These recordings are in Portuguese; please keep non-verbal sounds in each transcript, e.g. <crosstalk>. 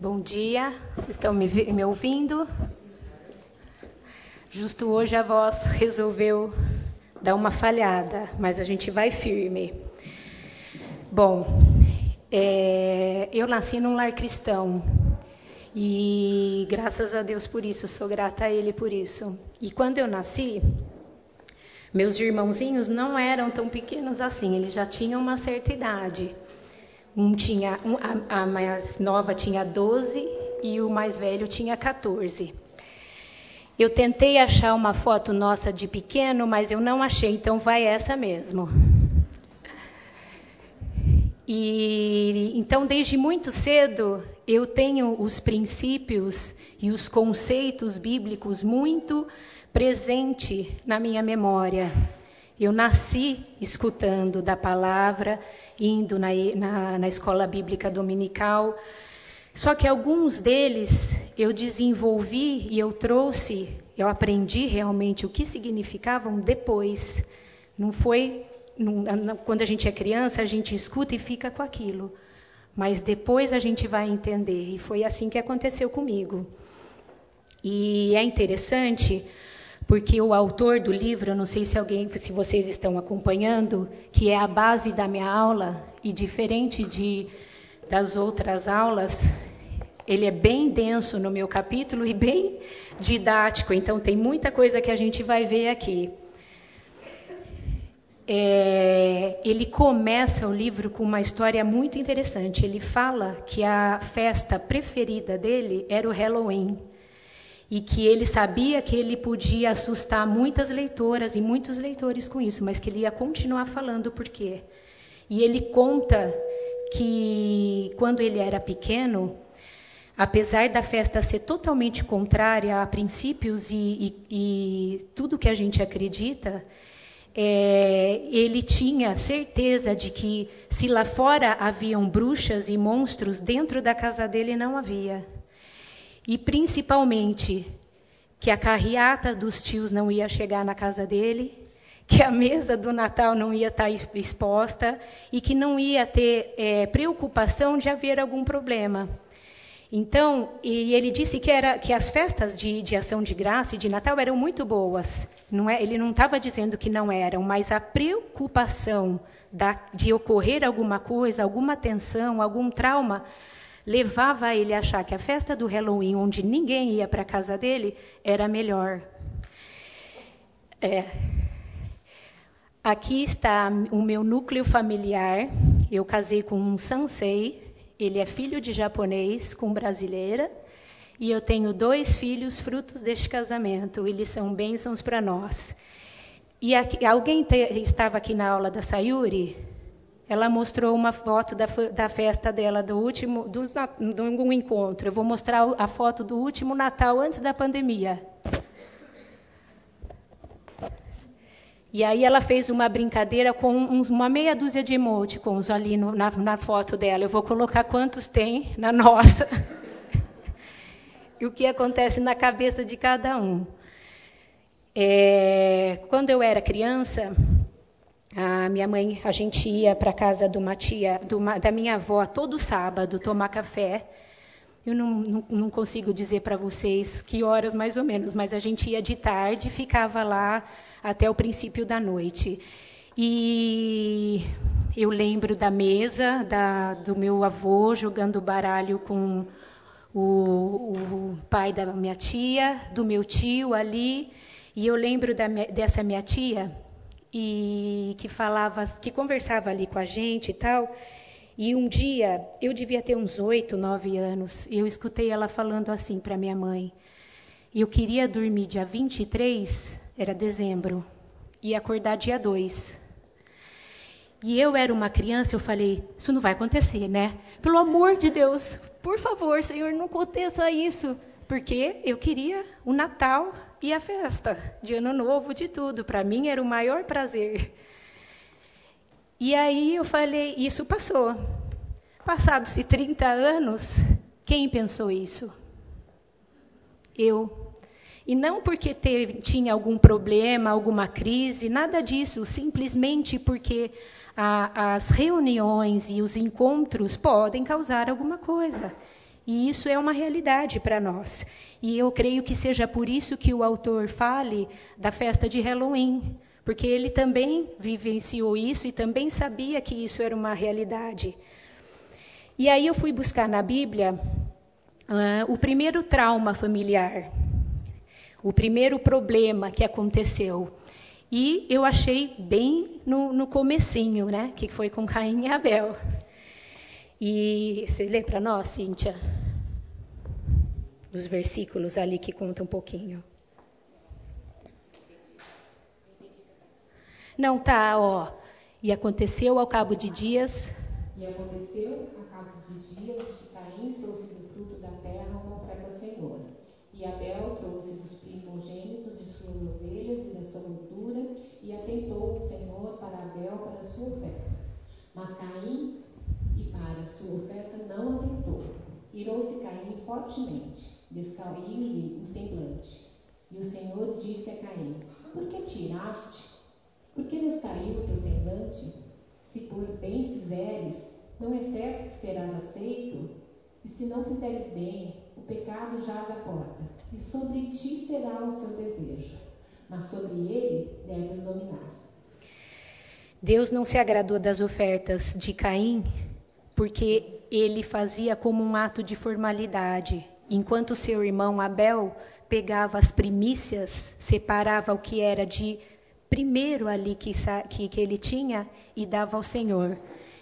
Bom dia, vocês estão me, me, ouvindo? Justo hoje a voz resolveu dar uma falhada, mas a gente vai firme. Bom, é, eu nasci num lar cristão e graças a Deus por isso, sou grata a Ele por isso. E quando eu nasci, meus irmãozinhos não eram tão pequenos assim, eles já tinham uma certa idade. Um tinha, um, a, a, mais nova tinha 12 e o mais velho tinha 14. Eu tentei achar uma foto nossa de pequeno, mas eu não achei, então vai essa mesmo. E então desde muito cedo eu tenho os princípios e os conceitos bíblicos muito presente na minha memória. Eu nasci escutando da palavra, indo na, na, na escola bíblica dominical. Só que alguns deles eu desenvolvi e eu trouxe, eu aprendi realmente o que significavam depois. Não foi não, quando a gente é criança, a gente escuta e fica com aquilo. Mas depois a gente vai entender. E foi assim que aconteceu comigo. E é interessante porque o autor do livro, não sei se alguém, se vocês estão acompanhando, que é a base da minha aula e diferente de das outras aulas, ele é bem denso no meu capítulo e bem didático, então tem muita coisa que a gente vai ver aqui. É, ele começa o livro com uma história muito interessante. Ele fala que a festa preferida dele era o Halloween e que ele sabia que ele podia assustar muitas leitoras e muitos leitores com isso, mas que ele ia continuar falando por quê. E ele conta que quando ele era pequeno, apesar da festa ser totalmente contrária a princípios e, e, e tudo que a gente acredita, é, ele tinha certeza de que se lá fora haviam bruxas e monstros, dentro da casa dele não havia. E principalmente que a carreata dos tios não ia chegar na casa dele, que a mesa do Natal não ia estar exposta e que não ia ter é, preocupação de haver algum problema. Então, e ele disse que, era, que as festas de, de ação de graça e de Natal eram muito boas. Não é, ele não estava dizendo que não eram, mas a preocupação da, de ocorrer alguma coisa, alguma tensão, algum trauma, levava ele a achar que a festa do Halloween, onde ninguém ia para a casa dele, era melhor. É. Aqui está o meu núcleo familiar. Eu casei com um sansei. Ele é filho de japonês com brasileira. E eu tenho dois filhos frutos deste casamento. Eles são bênçãos para nós. E aqui, alguém te, estava aqui na aula da Sayuri? Ela mostrou uma foto da, da festa dela do último do, do um encontro. Eu vou mostrar a foto do último Natal antes da pandemia. E aí ela fez uma brincadeira com uns, uma meia dúzia de emoticons ali no, na, na foto dela. Eu vou colocar quantos tem na nossa. <laughs> e o que acontece na cabeça de cada um. É, quando eu era criança, a minha mãe, a gente ia para a casa da minha avó, todo sábado tomar café. Eu não, não, não consigo dizer para vocês que horas mais ou menos, mas a gente ia de tarde ficava lá até o princípio da noite. E eu lembro da mesa da, do meu avô jogando baralho com o, o, pai da minha tia, do meu tio ali. E eu lembro da, dessa minha tia e que falava, que conversava ali com a gente e tal. E um dia, eu devia ter uns oito, nove anos, eu escutei ela falando assim para minha mãe. Eu queria dormir dia 23, era dezembro, e acordar dia 2. E eu era uma criança, eu falei, isso não vai acontecer, né? Pelo amor de Deus, por favor, Senhor, não aconteça isso. Porque eu queria o Natal e a festa de Ano Novo, de tudo. Para mim era o maior prazer. E aí eu falei, isso passou. Passados-se 30 anos, quem pensou isso? Eu. E não porque teve, tinha algum problema, alguma crise, nada disso, simplesmente porque a, as reuniões e os encontros podem causar alguma coisa. E isso é uma realidade para nós. E eu creio que seja por isso que o autor fale da festa de Halloween, porque ele também vivenciou isso e também sabia que isso era uma realidade. E aí eu fui buscar na Bíblia uh, o primeiro trauma familiar, o primeiro problema que aconteceu. E eu achei bem no, no comecinho, né? Que foi com Caim e Abel. E você lê para nós, Cíntia? Os versículos ali que contam um pouquinho. Não, tá, ó. E aconteceu ao cabo de dias. E aconteceu ao cabo de dias que Caim trouxe do fruto da terra uma oferta ao Senhor. E Abel trouxe dos primogênitos de suas ovelhas e da sua gordura, e atentou o Senhor para Abel para a sua oferta. Mas Caim a sua oferta não atentou. Irou-se Caim fortemente, descaiu-lhe o semblante. E o Senhor disse a Caim: Por que tiraste? Por que descaiu o teu semblante? Se por bem fizeres, não é certo que serás aceito? E se não fizeres bem, o pecado jaz à porta, e sobre ti será o seu desejo, mas sobre ele deves dominar. Deus não se agradou das ofertas de Caim, porque ele fazia como um ato de formalidade, enquanto seu irmão Abel pegava as primícias, separava o que era de primeiro ali que, que, que ele tinha e dava ao Senhor.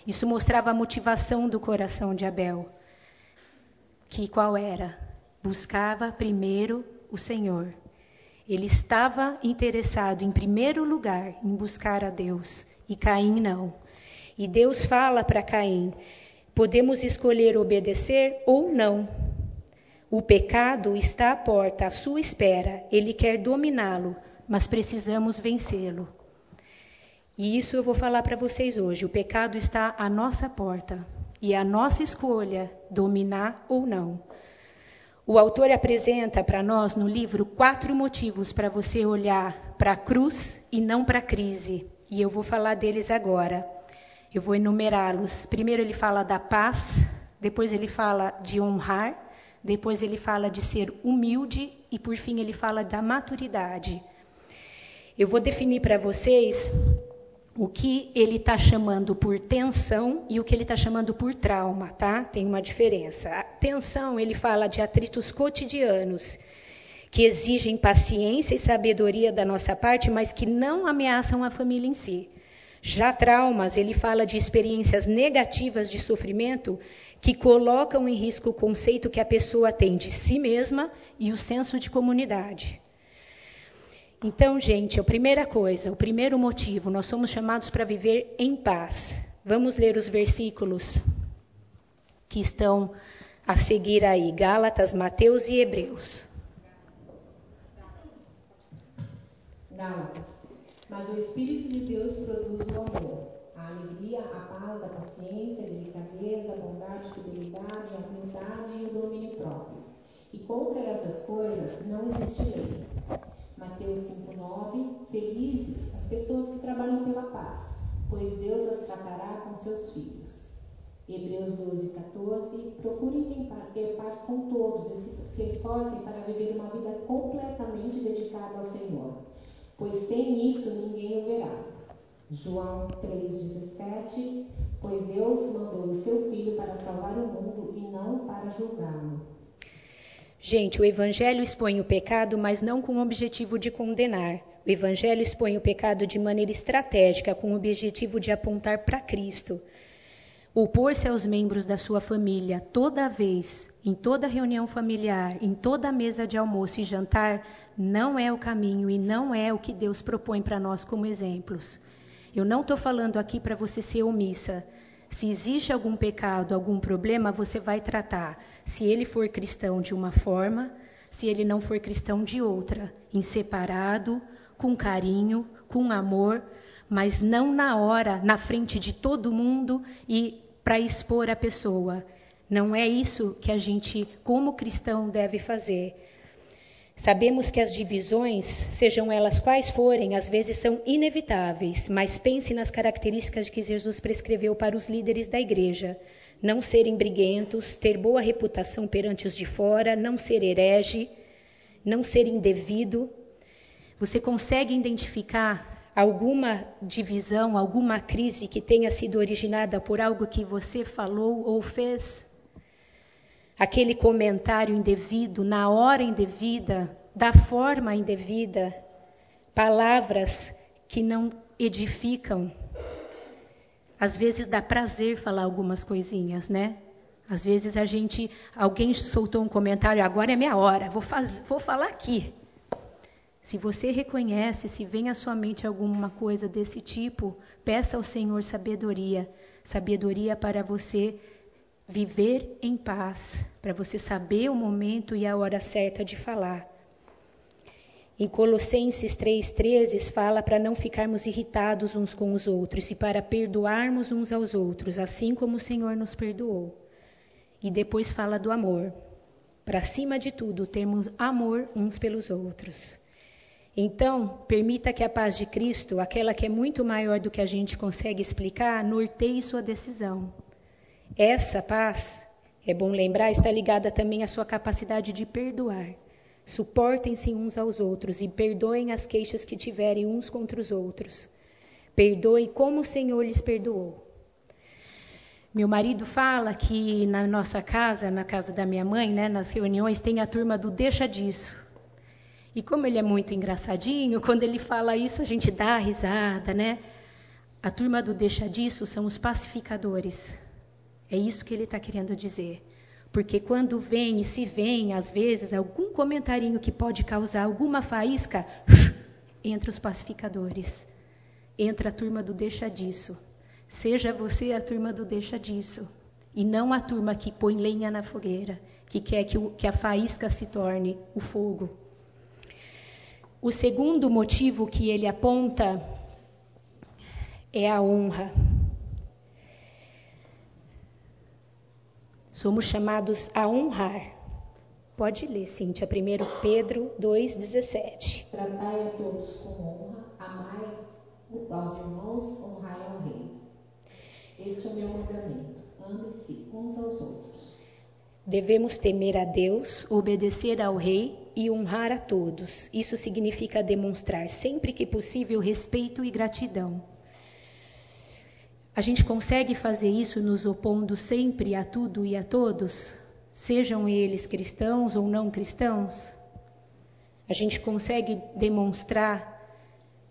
Isso mostrava a motivação do coração de Abel que qual era? Buscava primeiro o Senhor. Ele estava interessado em primeiro lugar em buscar a Deus e Caim não. E Deus fala para Caim: podemos escolher obedecer ou não. O pecado está à porta, à sua espera. Ele quer dominá-lo, mas precisamos vencê-lo. E isso eu vou falar para vocês hoje. O pecado está à nossa porta. E é a nossa escolha dominar ou não. O autor apresenta para nós no livro quatro motivos para você olhar para a cruz e não para a crise. E eu vou falar deles agora. Eu vou enumerá-los. Primeiro ele fala da paz, depois ele fala de honrar, depois ele fala de ser humilde e por fim ele fala da maturidade. Eu vou definir para vocês o que ele está chamando por tensão e o que ele está chamando por trauma, tá? Tem uma diferença. A tensão, ele fala de atritos cotidianos que exigem paciência e sabedoria da nossa parte, mas que não ameaçam a família em si. Já traumas, ele fala de experiências negativas de sofrimento que colocam em risco o conceito que a pessoa tem de si mesma e o senso de comunidade. Então, gente, a primeira coisa, o primeiro motivo, nós somos chamados para viver em paz. Vamos ler os versículos que estão a seguir aí, Gálatas, Mateus e Hebreus. Gálatas. Mas o Espírito de Deus produz o amor, a alegria, a paz, a paciência, a delicadeza, a bondade, a fidelidade, a humildade e o domínio próprio. E contra essas coisas não existe lei. Mateus 5,9 Felizes as pessoas que trabalham pela paz, pois Deus as tratará com seus filhos. Hebreus 12, 14 Procurem ter paz com todos e se esforcem para viver uma vida completamente dedicada ao Senhor, pois sem isso ninguém o verá. João 3,17 Pois Deus mandou o seu Filho para salvar o mundo e não para julgá-lo. Gente, o Evangelho expõe o pecado, mas não com o objetivo de condenar. O Evangelho expõe o pecado de maneira estratégica, com o objetivo de apontar para Cristo. Opor-se aos membros da sua família toda vez, em toda reunião familiar, em toda mesa de almoço e jantar, não é o caminho e não é o que Deus propõe para nós como exemplos. Eu não estou falando aqui para você ser omissa. Se existe algum pecado, algum problema, você vai tratar se ele for cristão de uma forma, se ele não for cristão de outra, em separado, com carinho, com amor, mas não na hora, na frente de todo mundo e para expor a pessoa. Não é isso que a gente, como cristão, deve fazer. Sabemos que as divisões, sejam elas quais forem, às vezes são inevitáveis, mas pense nas características que Jesus prescreveu para os líderes da igreja. não serem briguentos, ter boa reputação perante os de fora, não ser herege, não ser indevido. Você consegue identificar alguma divisão, alguma crise que tenha sido originada por algo que você falou ou fez? Aquele comentário indevido, na hora indevida, da forma indevida, palavras que não edificam. Às vezes dá prazer falar algumas coisinhas, né? Às vezes a gente, alguém soltou um comentário, agora é minha hora, vou, faz, vou falar aqui. Se você reconhece, se vem à sua mente alguma coisa desse tipo, peça ao Senhor sabedoria, sabedoria para você viver em paz, para você saber o momento e a hora certa de falar. Em Colossenses 3,13 fala para não ficarmos irritados uns com os outros e para perdoarmos uns aos outros, assim como o Senhor nos perdoou. E depois fala do amor. Para cima de tudo, termos amor uns pelos outros. Então, permita que a paz de Cristo, aquela que é muito maior do que a gente consegue explicar, norteie sua decisão. Essa paz, é bom lembrar, está ligada também à sua capacidade de perdoar. Suportem-se uns aos outros e perdoem as queixas que tiverem uns contra os outros. Perdoe como o Senhor lhes perdoou. Meu marido fala que na nossa casa, na casa da minha mãe, né, nas reuniões, tem a turma do deixa disso. E como ele é muito engraçadinho, quando ele fala isso, a gente dá risada, né? A turma do deixa disso são os pacificadores. É isso que ele está querendo dizer. Porque quando vem e se vem, às vezes, algum comentarinho que pode causar alguma faísca, entra os pacificadores. Entra a turma do deixa disso. Seja você a turma do deixa disso. E não a turma que põe lenha na fogueira, que quer que, o, que a faísca se torne o fogo. O segundo motivo que ele aponta é a honra. Somos chamados a honrar. Pode ler, Cíntia, 1 Pedro 2,17. Tratai a todos com honra, amai aos irmãos, honrai ao rei. Este é o meu mandamento. Ame-se uns aos outros. Devemos temer a Deus, obedecer ao rei e honrar a todos. Isso significa demonstrar sempre que possível respeito e gratidão. A gente consegue fazer isso nos opondo sempre a tudo e a todos, sejam eles cristãos ou não cristãos? A gente consegue demonstrar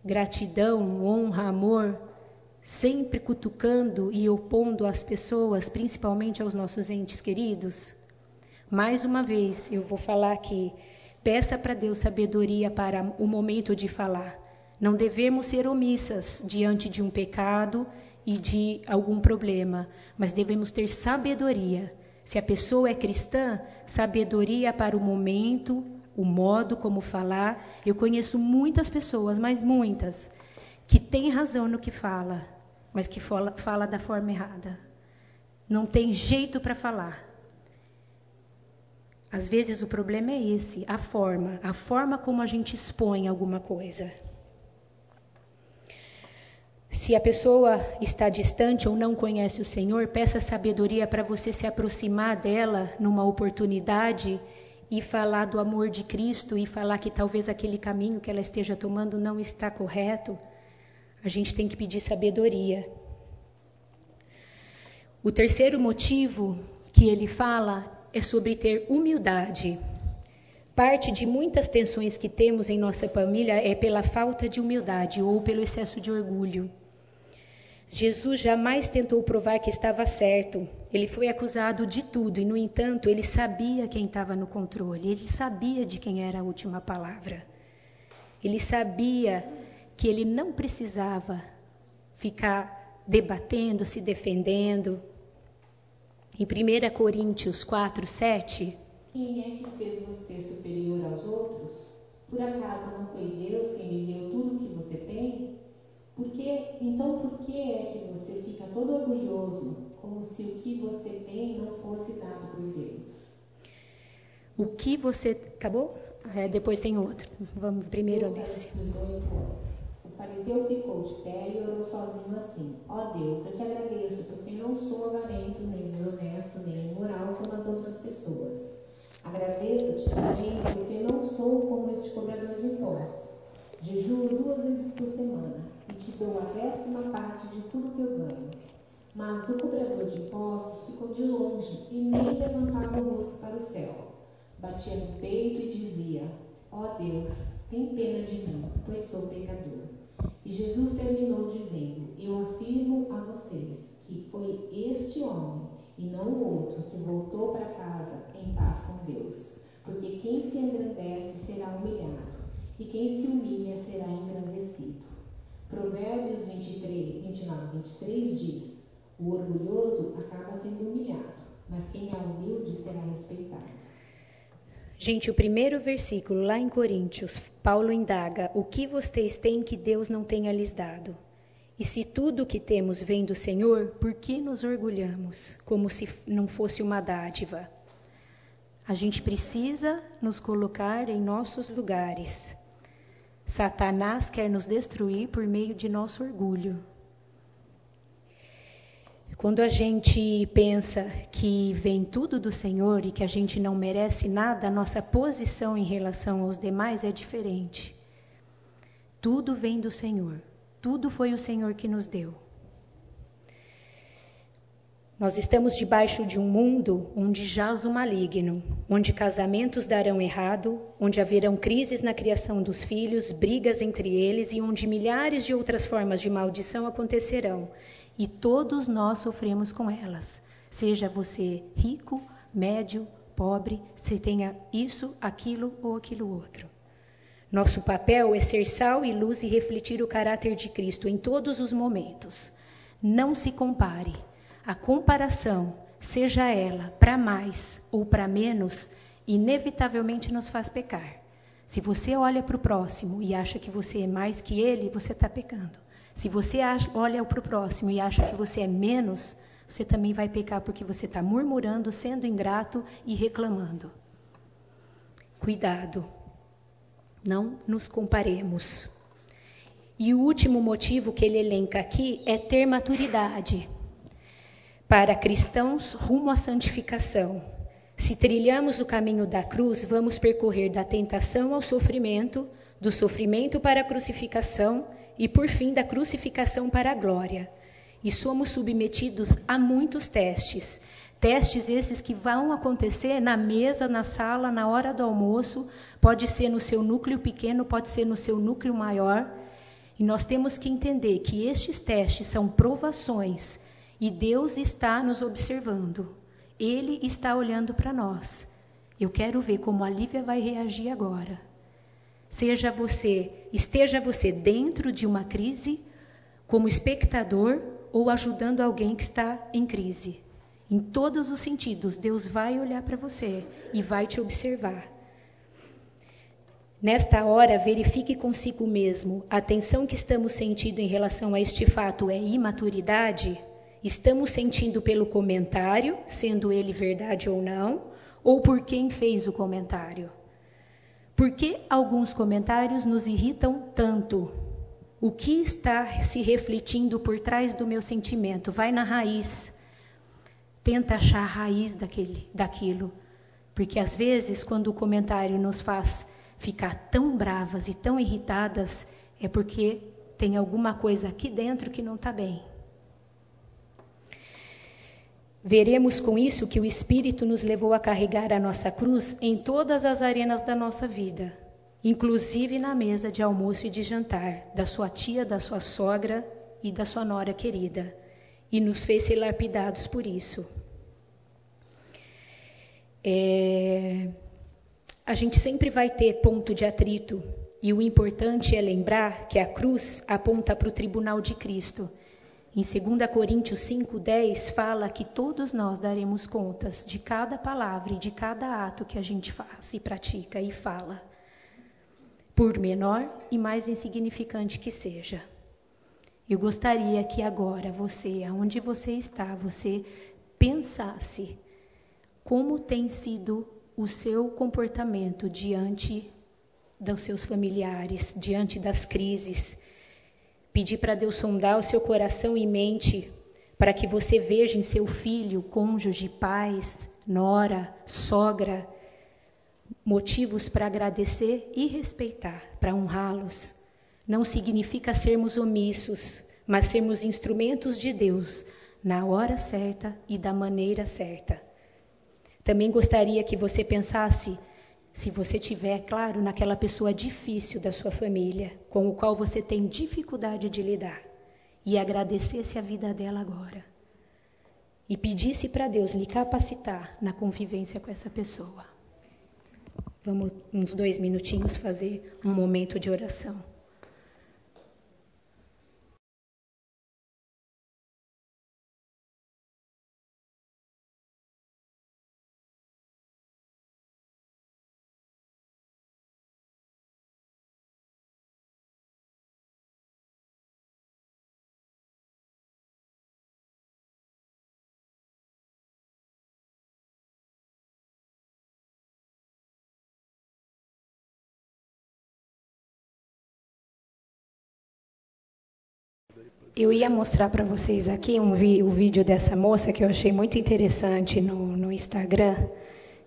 gratidão, honra, amor, sempre cutucando e opondo as pessoas, principalmente aos nossos entes queridos? Mais uma vez, eu vou falar aqui. Peça para Deus sabedoria para o momento de falar. Não devemos ser omissas diante de um pecado e de algum problema, mas devemos ter sabedoria. Se a pessoa é cristã, sabedoria para o momento, o modo como falar. Eu conheço muitas pessoas, mas muitas, que têm razão no que fala, mas que fala, fala da forma errada. Não tem jeito para falar. Às vezes o problema é esse, a forma, a forma como a gente expõe alguma coisa. Se a pessoa está distante ou não conhece o Senhor, peça sabedoria para você se aproximar dela numa oportunidade e falar do amor de Cristo e falar que talvez aquele caminho que ela esteja tomando não está correto. A gente tem que pedir sabedoria. O terceiro motivo que ele fala é sobre ter humildade. Parte de muitas tensões que temos em nossa família é pela falta de humildade ou pelo excesso de orgulho. Jesus jamais tentou provar que estava certo. Ele foi acusado de tudo e, no entanto, ele sabia quem estava no controle, ele sabia de quem era a última palavra. Ele sabia que ele não precisava ficar debatendo, se defendendo. Em 1 Coríntios 4, 7. Quem é que fez você superior aos outros? Por acaso não foi Deus quem lhe deu tudo o que você tem? Porque, então, por que é que você fica todo orgulhoso, como se o que você tem não fosse dado por Deus? O que você. Acabou? É, depois tem outro. Vamos primeiro nesse. 18 Fariseu ficou de pé e orou sozinho assim: Ó oh Deus, eu te agradeço porque não sou avarento, nem desonesto, nem imoral como as outras pessoas. Agradeço-te também porque não sou como este cobrador de impostos. Jejuo duas vezes por semana e te dou a décima parte de tudo que eu ganho. Mas o cobrador de impostos ficou de longe e nem levantava o rosto para o céu. Batia no peito e dizia: Ó oh Deus, tem pena de mim, pois sou pecador. E Jesus terminou dizendo: Eu afirmo a vocês que foi este homem e não o outro que voltou para casa em paz com Deus. Porque quem se engrandece será humilhado, e quem se humilha será engrandecido. Provérbios 23, 29 23 diz: O orgulhoso acaba sendo humilhado, mas quem é humilde será respeitado. Gente, o primeiro versículo lá em Coríntios, Paulo indaga: O que vocês têm que Deus não tenha lhes dado? E se tudo o que temos vem do Senhor, por que nos orgulhamos, como se não fosse uma dádiva? A gente precisa nos colocar em nossos lugares. Satanás quer nos destruir por meio de nosso orgulho. Quando a gente pensa que vem tudo do Senhor e que a gente não merece nada, a nossa posição em relação aos demais é diferente. Tudo vem do Senhor, tudo foi o Senhor que nos deu. Nós estamos debaixo de um mundo onde jaz o maligno, onde casamentos darão errado, onde haverão crises na criação dos filhos, brigas entre eles e onde milhares de outras formas de maldição acontecerão e todos nós sofremos com elas. Seja você rico, médio, pobre, se tenha isso, aquilo ou aquilo outro. Nosso papel é ser sal e luz e refletir o caráter de Cristo em todos os momentos. Não se compare. A comparação, seja ela para mais ou para menos, inevitavelmente nos faz pecar. Se você olha para o próximo e acha que você é mais que ele, você está pecando. Se você olha para o próximo e acha que você é menos, você também vai pecar porque você está murmurando, sendo ingrato e reclamando. Cuidado, não nos comparemos. E o último motivo que ele elenca aqui é ter maturidade. Para cristãos rumo à santificação. Se trilhamos o caminho da cruz, vamos percorrer da tentação ao sofrimento, do sofrimento para a crucificação e, por fim, da crucificação para a glória. E somos submetidos a muitos testes. Testes esses que vão acontecer na mesa, na sala, na hora do almoço, pode ser no seu núcleo pequeno, pode ser no seu núcleo maior. E nós temos que entender que estes testes são provações e Deus está nos observando. Ele está olhando para nós. Eu quero ver como a Lívia vai reagir agora. Seja você, esteja você dentro de uma crise, como espectador ou ajudando alguém que está em crise. Em todos os sentidos, Deus vai olhar para você e vai te observar. Nesta hora, verifique consigo mesmo: a tensão que estamos sentindo em relação a este fato é imaturidade? Estamos sentindo pelo comentário, sendo ele verdade ou não, ou por quem fez o comentário? Por que alguns comentários nos irritam tanto? O que está se refletindo por trás do meu sentimento? Vai na raiz. Tenta achar a raiz daquele, daquilo. Porque às vezes, quando o comentário nos faz ficar tão bravas e tão irritadas, é porque tem alguma coisa aqui dentro que não está bem. Veremos com isso que o Espírito nos levou a carregar a nossa cruz em todas as arenas da nossa vida, inclusive na mesa de almoço e de jantar, da sua tia, da sua sogra e da sua nora querida, e nos fez ser lapidados por isso. É... A gente sempre vai ter ponto de atrito, e o importante é lembrar que a cruz aponta para o tribunal de Cristo em 2 Coríntios 5,10 fala que todos nós daremos contas de cada palavra e de cada ato que a gente faz e pratica e fala, por menor e mais insignificante que seja. Eu gostaria que agora você, aonde você está, você pensasse como tem sido o seu comportamento diante dos seus familiares, diante das crises Pedir para Deus sondar o seu coração e mente para que você veja em seu filho, cônjuge, pais, nora, sogra, motivos para agradecer e respeitar, para honrá-los. Não significa sermos omissos, mas sermos instrumentos de Deus na hora certa e da maneira certa. Também gostaria que você pensasse, se você tiver, claro, naquela pessoa difícil da sua família, com o qual você tem dificuldade de lidar, e agradecesse a vida dela agora. E pedisse para Deus lhe capacitar na convivência com essa pessoa. Vamos, uns dois minutinhos, fazer um momento de oração. Eu ia mostrar para vocês aqui um vi, o vídeo dessa moça que eu achei muito interessante no, no Instagram.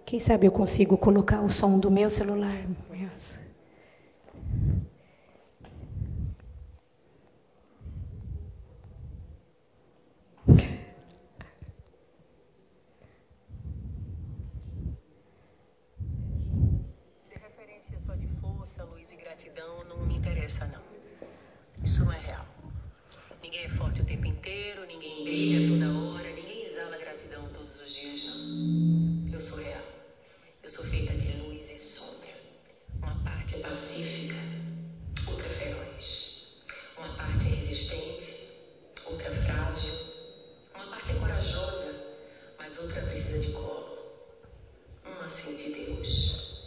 Quem sabe eu consigo colocar o som do meu celular. Ser referência só de força, luz e gratidão não me interessa, não. Isso não é real. Ninguém é forte o tempo inteiro, ninguém brilha toda hora, ninguém exala gratidão todos os dias, não. Eu sou real. Eu sou feita de luz e sombra. Uma parte é pacífica, outra é feroz. Uma parte é resistente, outra é frágil. Uma parte é corajosa, mas outra precisa de colo. Uma sente Deus,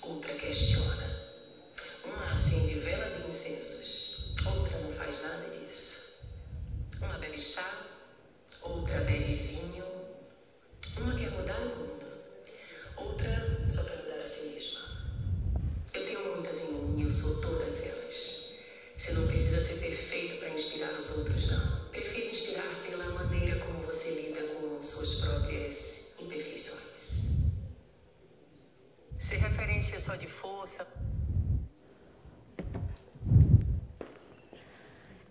outra questiona. Uma acende velas e incensos, outra não faz nada disso. Uma bebe chá, outra bebe vinho. Uma quer mudar o mundo, outra só quer mudar a si mesma. Eu tenho muitas em mim e eu sou todas elas. Você não precisa ser perfeito para inspirar os outros, não. Prefiro inspirar pela maneira como você lida com suas próprias imperfeições. Ser referência só de força.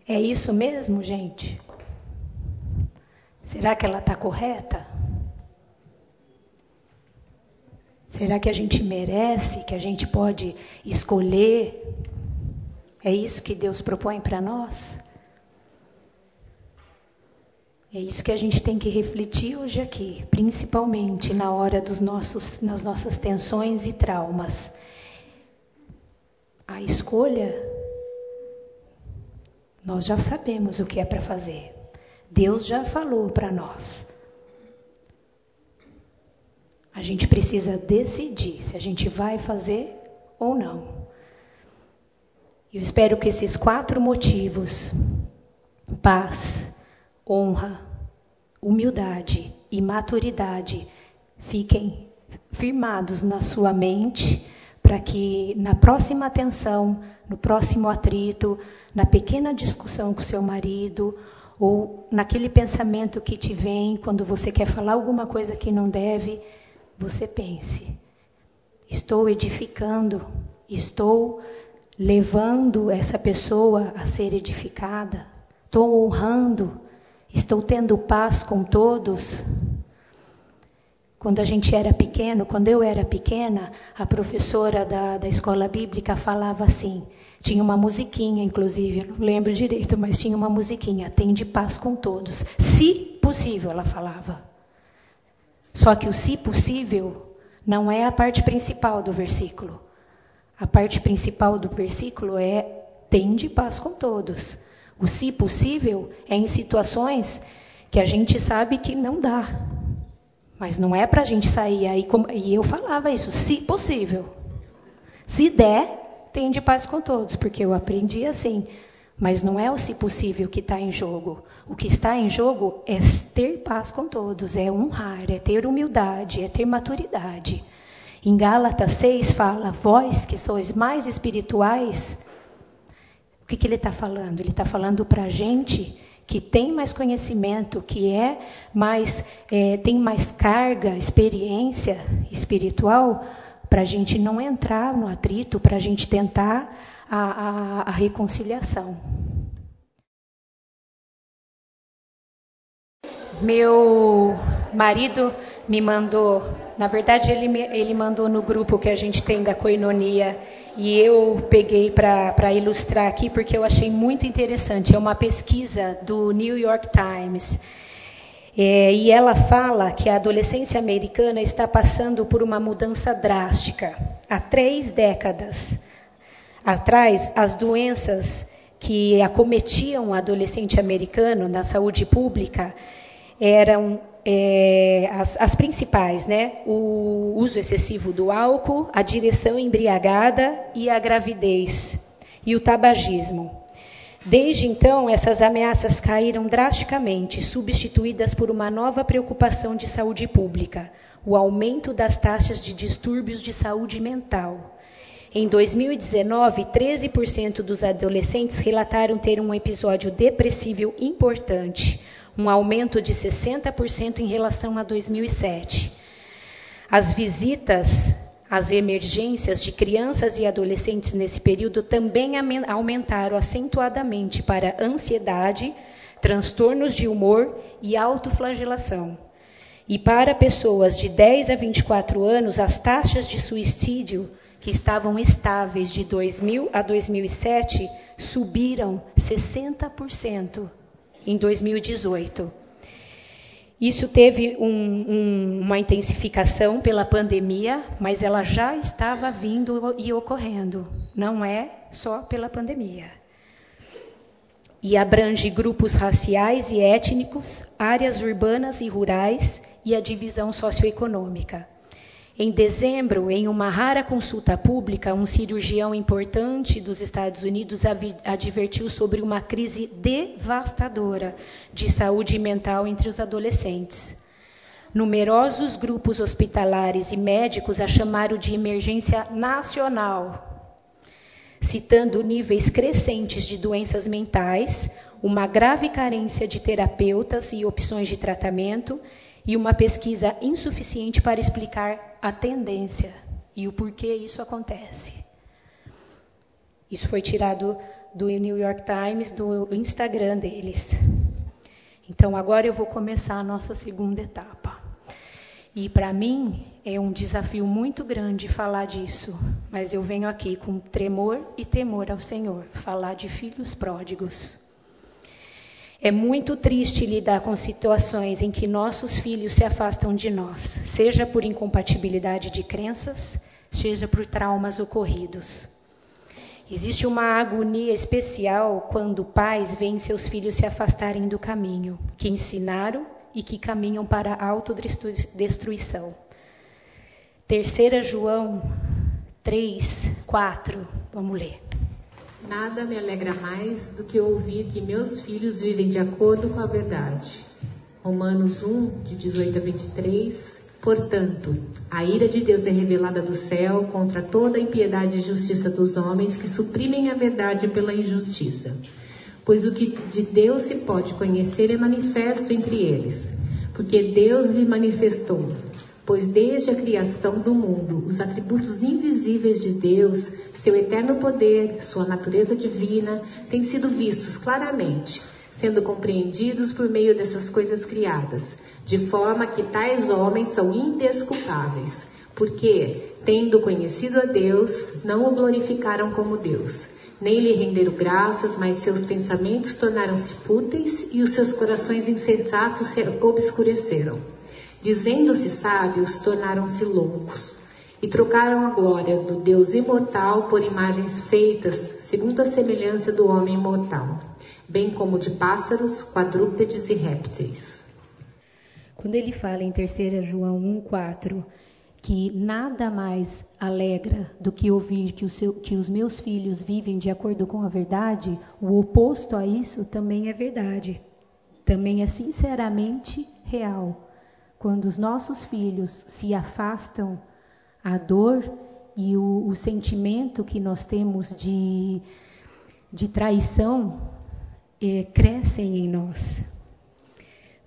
É isso mesmo, gente? Será que ela está correta? Será que a gente merece, que a gente pode escolher? É isso que Deus propõe para nós? É isso que a gente tem que refletir hoje aqui, principalmente na hora dos nossos, nas nossas tensões e traumas. A escolha, nós já sabemos o que é para fazer. Deus já falou para nós. A gente precisa decidir se a gente vai fazer ou não. Eu espero que esses quatro motivos paz, honra, humildade e maturidade fiquem firmados na sua mente para que na próxima atenção, no próximo atrito, na pequena discussão com seu marido ou naquele pensamento que te vem quando você quer falar alguma coisa que não deve, você pense: estou edificando, estou levando essa pessoa a ser edificada, estou honrando, estou tendo paz com todos. Quando a gente era pequeno, quando eu era pequena, a professora da, da escola bíblica falava assim: tinha uma musiquinha, inclusive, eu não lembro direito, mas tinha uma musiquinha, tem de paz com todos. Se possível, ela falava. Só que o se possível não é a parte principal do versículo. A parte principal do versículo é tem de paz com todos. O se possível é em situações que a gente sabe que não dá. Mas não é para a gente sair aí. E eu falava isso, se possível. Se der, tem de paz com todos, porque eu aprendi assim. Mas não é o se possível que está em jogo. O que está em jogo é ter paz com todos, é honrar, é ter humildade, é ter maturidade. Em Gálatas 6 fala: Vós que sois mais espirituais, que, que ele está falando? Ele está falando para a gente que tem mais conhecimento, que é mais é, tem mais carga, experiência espiritual, para a gente não entrar no atrito, para a gente tentar a, a, a reconciliação. Meu marido me mandou, na verdade ele, me, ele mandou no grupo que a gente tem da coinonia e eu peguei para ilustrar aqui porque eu achei muito interessante. É uma pesquisa do New York Times. É, e ela fala que a adolescência americana está passando por uma mudança drástica. Há três décadas atrás, as doenças que acometiam o adolescente americano na saúde pública eram é, as, as, principais, né? O uso excessivo do álcool, a direção embriagada e a gravidez e o tabagismo. Desde então, essas ameaças caíram drasticamente, substituídas por uma nova preocupação de saúde pública, o aumento das taxas de distúrbios de saúde mental. Em 2019, 13% dos adolescentes relataram ter um episódio depressivo importante, um aumento de 60% em relação a 2007. As visitas às emergências de crianças e adolescentes nesse período também aumentaram acentuadamente para ansiedade, transtornos de humor e autoflagelação. E para pessoas de 10 a 24 anos, as taxas de suicídio, que estavam estáveis de 2000 a 2007, subiram 60% em 2018. Isso teve um, um, uma intensificação pela pandemia, mas ela já estava vindo e ocorrendo, não é só pela pandemia. E abrange grupos raciais e étnicos, áreas urbanas e rurais e a divisão socioeconômica. Em dezembro, em uma rara consulta pública, um cirurgião importante dos Estados Unidos advertiu sobre uma crise devastadora de saúde mental entre os adolescentes. Numerosos grupos hospitalares e médicos a chamaram de emergência nacional, citando níveis crescentes de doenças mentais, uma grave carência de terapeutas e opções de tratamento e uma pesquisa insuficiente para explicar a tendência e o porquê isso acontece. Isso foi tirado do New York Times, do Instagram deles. Então agora eu vou começar a nossa segunda etapa. E para mim é um desafio muito grande falar disso, mas eu venho aqui com tremor e temor ao Senhor, falar de filhos pródigos. É muito triste lidar com situações em que nossos filhos se afastam de nós, seja por incompatibilidade de crenças, seja por traumas ocorridos. Existe uma agonia especial quando pais veem seus filhos se afastarem do caminho que ensinaram e que caminham para a autodestruição. Terceira João 3, 4. Vamos ler. Nada me alegra mais do que ouvir que meus filhos vivem de acordo com a verdade. Romanos 1, de 18 a 23. Portanto, a ira de Deus é revelada do céu contra toda a impiedade e justiça dos homens que suprimem a verdade pela injustiça. Pois o que de Deus se pode conhecer é manifesto entre eles, porque Deus lhe manifestou pois desde a criação do mundo, os atributos invisíveis de Deus, seu eterno poder, sua natureza divina, têm sido vistos claramente, sendo compreendidos por meio dessas coisas criadas, de forma que tais homens são indesculpáveis, porque, tendo conhecido a Deus, não o glorificaram como Deus, nem lhe renderam graças, mas seus pensamentos tornaram-se fúteis e os seus corações insensatos se obscureceram. Dizendo-se sábios, tornaram-se loucos e trocaram a glória do Deus imortal por imagens feitas segundo a semelhança do homem mortal, bem como de pássaros, quadrúpedes e répteis. Quando ele fala em 3 João 1,4 que nada mais alegra do que ouvir que, seu, que, os meus filhos vivem de acordo com a verdade, o oposto a isso também é verdade. Também é sinceramente real. Quando os nossos filhos se afastam, a dor e o, o sentimento que nós temos de, de traição é, crescem em nós.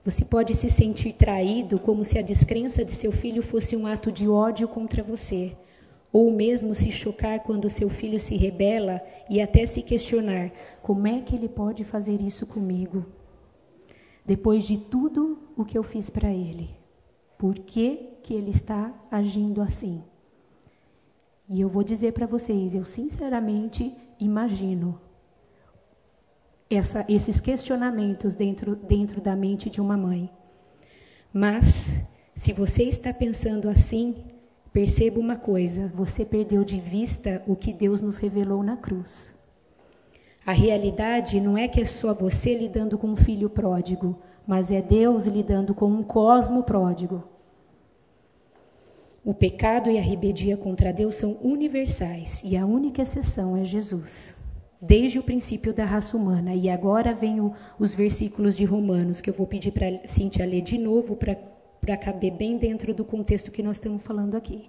Você pode se sentir traído como se a descrença de seu filho fosse um ato de ódio contra você, ou mesmo se chocar quando seu filho se rebela e até se questionar: como é que ele pode fazer isso comigo? Depois de tudo o que eu fiz para ele, por que, que ele está agindo assim? E eu vou dizer para vocês, eu sinceramente imagino essa, esses questionamentos dentro, dentro da mente de uma mãe. Mas, se você está pensando assim, perceba uma coisa: você perdeu de vista o que Deus nos revelou na cruz. A realidade não é que é só você lidando com um filho pródigo, mas é Deus lidando com um cosmo pródigo. O pecado e a rebeldia contra Deus são universais e a única exceção é Jesus desde o princípio da raça humana. E agora vem o, os versículos de Romanos, que eu vou pedir para a Cíntia ler de novo, para caber bem dentro do contexto que nós estamos falando aqui.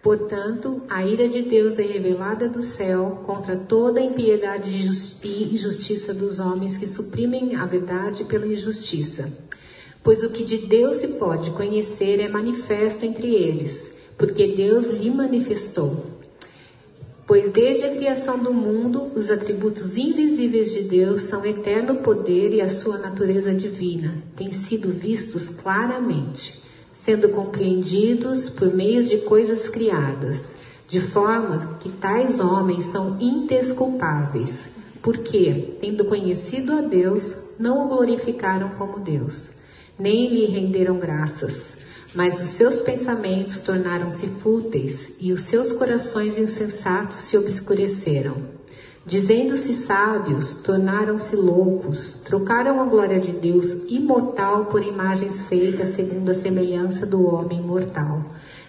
Portanto, a ira de Deus é revelada do céu contra toda a impiedade e injustiça dos homens que suprimem a verdade pela injustiça. Pois o que de Deus se pode conhecer é manifesto entre eles, porque Deus lhe manifestou. Pois desde a criação do mundo, os atributos invisíveis de Deus são eterno poder e a sua natureza divina têm sido vistos claramente, sendo compreendidos por meio de coisas criadas, de forma que tais homens são indesculpáveis, porque, tendo conhecido a Deus, não o glorificaram como Deus, nem lhe renderam graças mas os seus pensamentos tornaram-se fúteis e os seus corações insensatos se obscureceram. Dizendo-se sábios, tornaram-se loucos, trocaram a glória de Deus imortal por imagens feitas segundo a semelhança do homem mortal,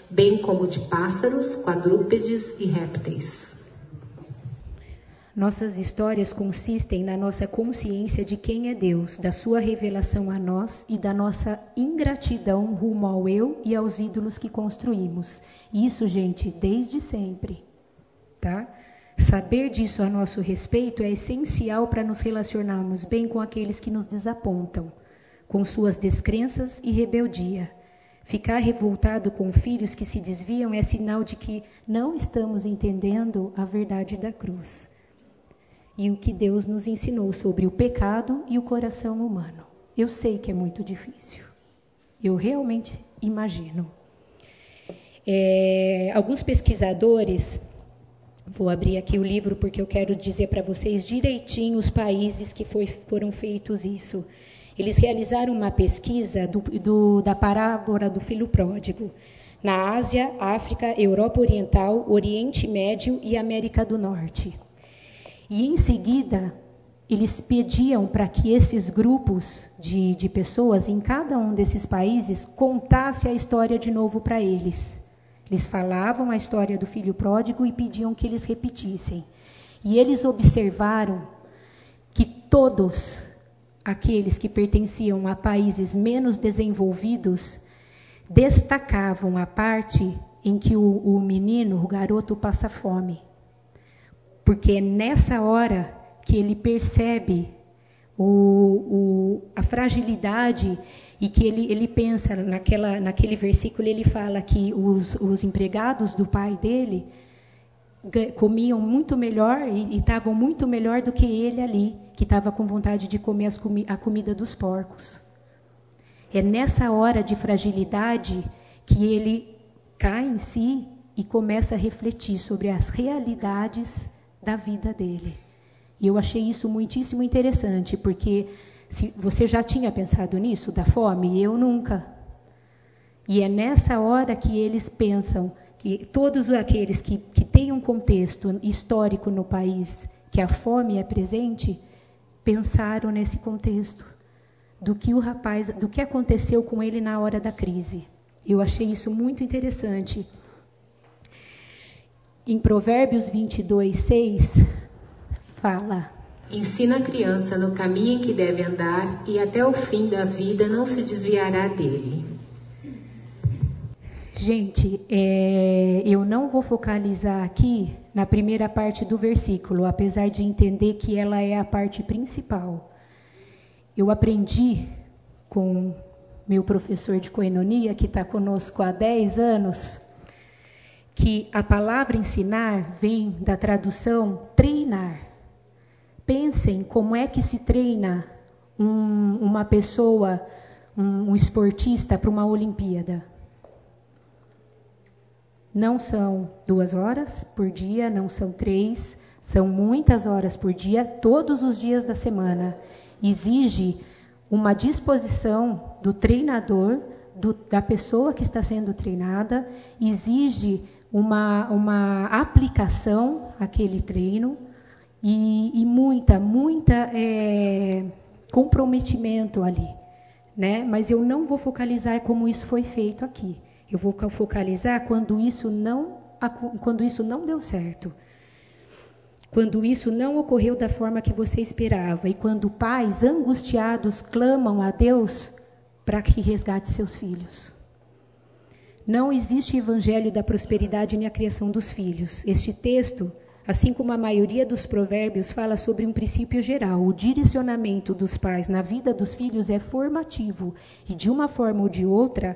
bem como de pássaros, quadrúpedes e répteis. Nossas histórias consistem na nossa consciência de quem é Deus, da sua revelação a nós e da nossa ingratidão rumo ao eu e aos ídolos que construímos. Isso, gente, desde sempre, tá? Saber disso a nosso respeito é essencial para nos relacionarmos bem com aqueles que nos desapontam, com suas descrenças e rebeldia. Ficar revoltado com filhos que se desviam é sinal de que não estamos entendendo a verdade da cruz e o que Deus nos ensinou sobre o pecado e o coração humano. Eu sei que é muito difícil. Eu realmente imagino. É, alguns pesquisadores, vou abrir aqui o livro porque eu quero dizer para vocês direitinho os países que foi, foram feitos isso. Eles realizaram uma pesquisa do, do, da parábola do filho pródigo na Ásia, África, Europa Oriental, Oriente Médio e América do Norte. E em seguida, eles pediam para que esses grupos de, de pessoas em cada um desses países contasse a história de novo para eles. Eles falavam a história do filho pródigo e pediam que eles repetissem. E eles observaram que todos aqueles que pertenciam a países menos desenvolvidos destacavam a parte em que o, o menino, o garoto, passa fome porque é nessa hora que ele percebe o, o, a fragilidade e que ele, ele pensa naquela, naquele versículo ele fala que os, os empregados do pai dele comiam muito melhor e estavam muito melhor do que ele ali que estava com vontade de comer comi a comida dos porcos. É nessa hora de fragilidade que ele cai em si e começa a refletir sobre as realidades da vida dele. E eu achei isso muitíssimo interessante, porque se você já tinha pensado nisso, da fome? Eu nunca. E é nessa hora que eles pensam que todos aqueles que, que têm um contexto histórico no país, que a fome é presente, pensaram nesse contexto do que o rapaz, do que aconteceu com ele na hora da crise. Eu achei isso muito interessante. Em Provérbios 22, 6, fala: Ensina a criança no caminho em que deve andar, e até o fim da vida não se desviará dele. Gente, é, eu não vou focalizar aqui na primeira parte do versículo, apesar de entender que ela é a parte principal. Eu aprendi com meu professor de coenonia, que está conosco há 10 anos, que a palavra ensinar vem da tradução treinar. Pensem como é que se treina um, uma pessoa, um, um esportista para uma Olimpíada. Não são duas horas por dia, não são três, são muitas horas por dia, todos os dias da semana. Exige uma disposição do treinador, do, da pessoa que está sendo treinada, exige uma, uma aplicação àquele treino e, e muita, muita é, comprometimento ali. Né? Mas eu não vou focalizar como isso foi feito aqui. Eu vou focalizar quando isso não, quando isso não deu certo. Quando isso não ocorreu da forma que você esperava e quando pais angustiados clamam a Deus para que resgate seus filhos. Não existe evangelho da prosperidade nem a criação dos filhos. Este texto, assim como a maioria dos provérbios, fala sobre um princípio geral. O direcionamento dos pais na vida dos filhos é formativo e, de uma forma ou de outra,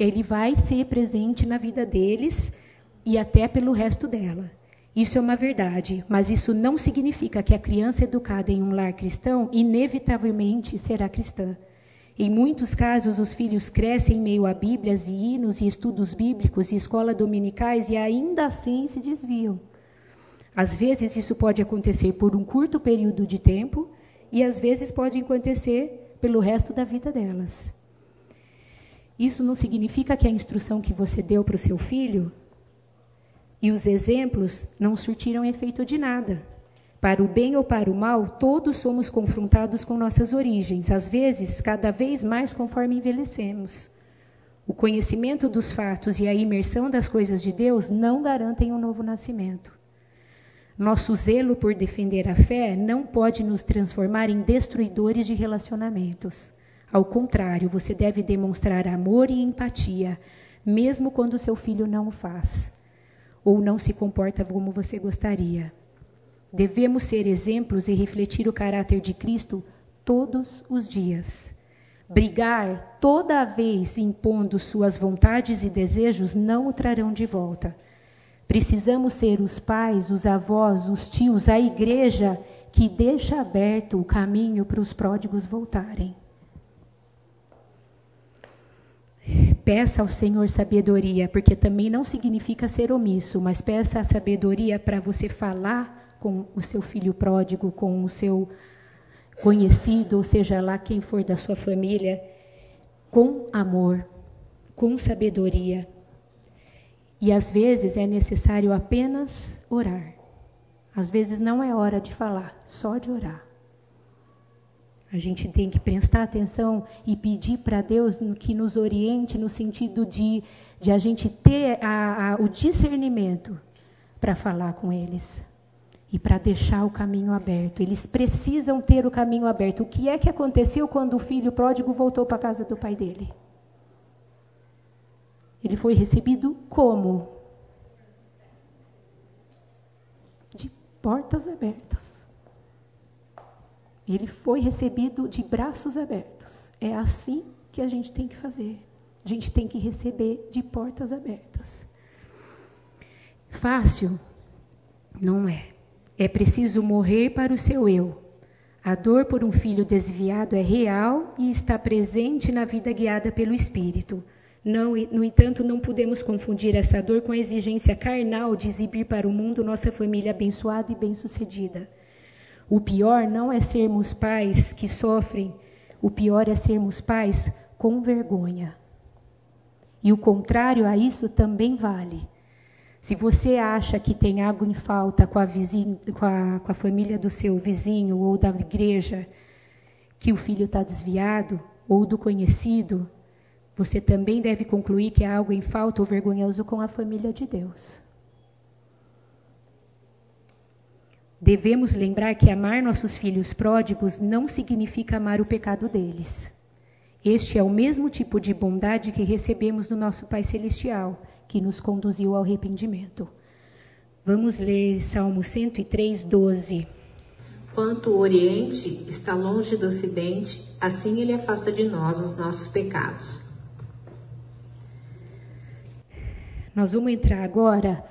ele vai ser presente na vida deles e até pelo resto dela. Isso é uma verdade, mas isso não significa que a criança educada em um lar cristão inevitavelmente será cristã. Em muitos casos, os filhos crescem em meio a Bíblias e hinos e estudos bíblicos e escolas dominicais e ainda assim se desviam. Às vezes, isso pode acontecer por um curto período de tempo e às vezes pode acontecer pelo resto da vida delas. Isso não significa que a instrução que você deu para o seu filho e os exemplos não surtiram efeito de nada. Para o bem ou para o mal, todos somos confrontados com nossas origens, às vezes cada vez mais conforme envelhecemos. O conhecimento dos fatos e a imersão das coisas de Deus não garantem um novo nascimento. Nosso zelo por defender a fé não pode nos transformar em destruidores de relacionamentos. Ao contrário, você deve demonstrar amor e empatia, mesmo quando seu filho não o faz ou não se comporta como você gostaria. Devemos ser exemplos e refletir o caráter de Cristo todos os dias. Brigar toda vez impondo suas vontades e desejos não o trarão de volta. Precisamos ser os pais, os avós, os tios, a igreja que deixa aberto o caminho para os pródigos voltarem. Peça ao Senhor sabedoria, porque também não significa ser omisso, mas peça a sabedoria para você falar com o seu filho pródigo, com o seu conhecido, ou seja lá quem for da sua família, com amor, com sabedoria. E às vezes é necessário apenas orar. Às vezes não é hora de falar, só de orar. A gente tem que prestar atenção e pedir para Deus que nos oriente no sentido de, de a gente ter a, a, o discernimento para falar com eles e para deixar o caminho aberto. Eles precisam ter o caminho aberto. O que é que aconteceu quando o filho pródigo voltou para a casa do pai dele? Ele foi recebido como? De portas abertas. Ele foi recebido de braços abertos. É assim que a gente tem que fazer. A gente tem que receber de portas abertas. Fácil? Não é. É preciso morrer para o seu eu. A dor por um filho desviado é real e está presente na vida guiada pelo Espírito. Não, no entanto, não podemos confundir essa dor com a exigência carnal de exibir para o mundo nossa família abençoada e bem-sucedida. O pior não é sermos pais que sofrem, o pior é sermos pais com vergonha. E o contrário a isso também vale. Se você acha que tem água em falta com a, vizinho, com a, com a família do seu vizinho ou da igreja, que o filho está desviado, ou do conhecido, você também deve concluir que há algo em falta ou vergonhoso com a família de Deus. Devemos lembrar que amar nossos filhos pródigos não significa amar o pecado deles. Este é o mesmo tipo de bondade que recebemos do nosso Pai Celestial, que nos conduziu ao arrependimento. Vamos ler Salmo 103, 12. Quanto o Oriente está longe do Ocidente, assim ele afasta de nós os nossos pecados. Nós vamos entrar agora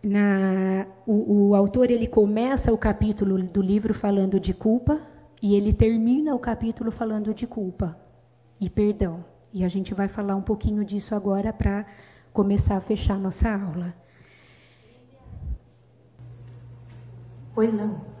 na o, o autor ele começa o capítulo do livro falando de culpa e ele termina o capítulo falando de culpa e perdão. E a gente vai falar um pouquinho disso agora para começar a fechar nossa aula. Pois não.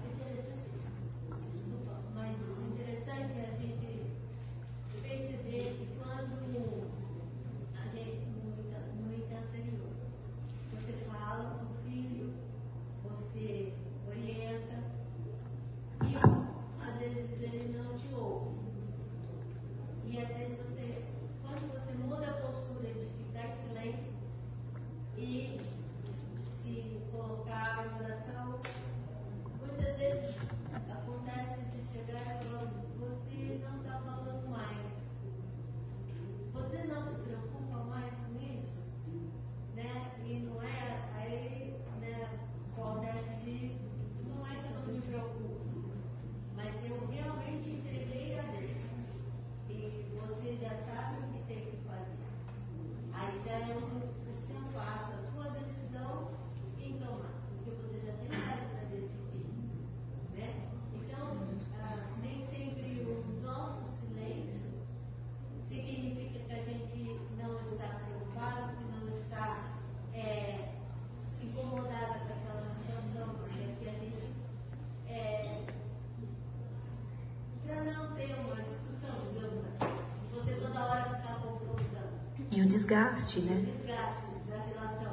Desgaste, né? Desgaste da relação.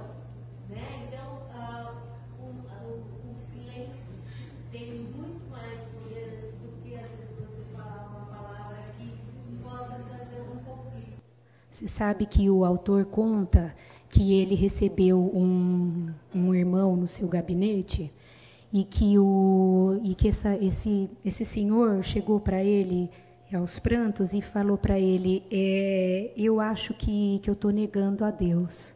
Né? Então, uh, o, o, o, silêncio tem muito mais poder do que às vezes você falar uma palavra que possa trazer um pouquinho. Você sabe que o autor conta que ele recebeu um, um irmão no seu gabinete e que, o, e que essa, esse, esse senhor chegou para ele aos prantos e falou para ele: é, Eu acho que, que eu estou negando a Deus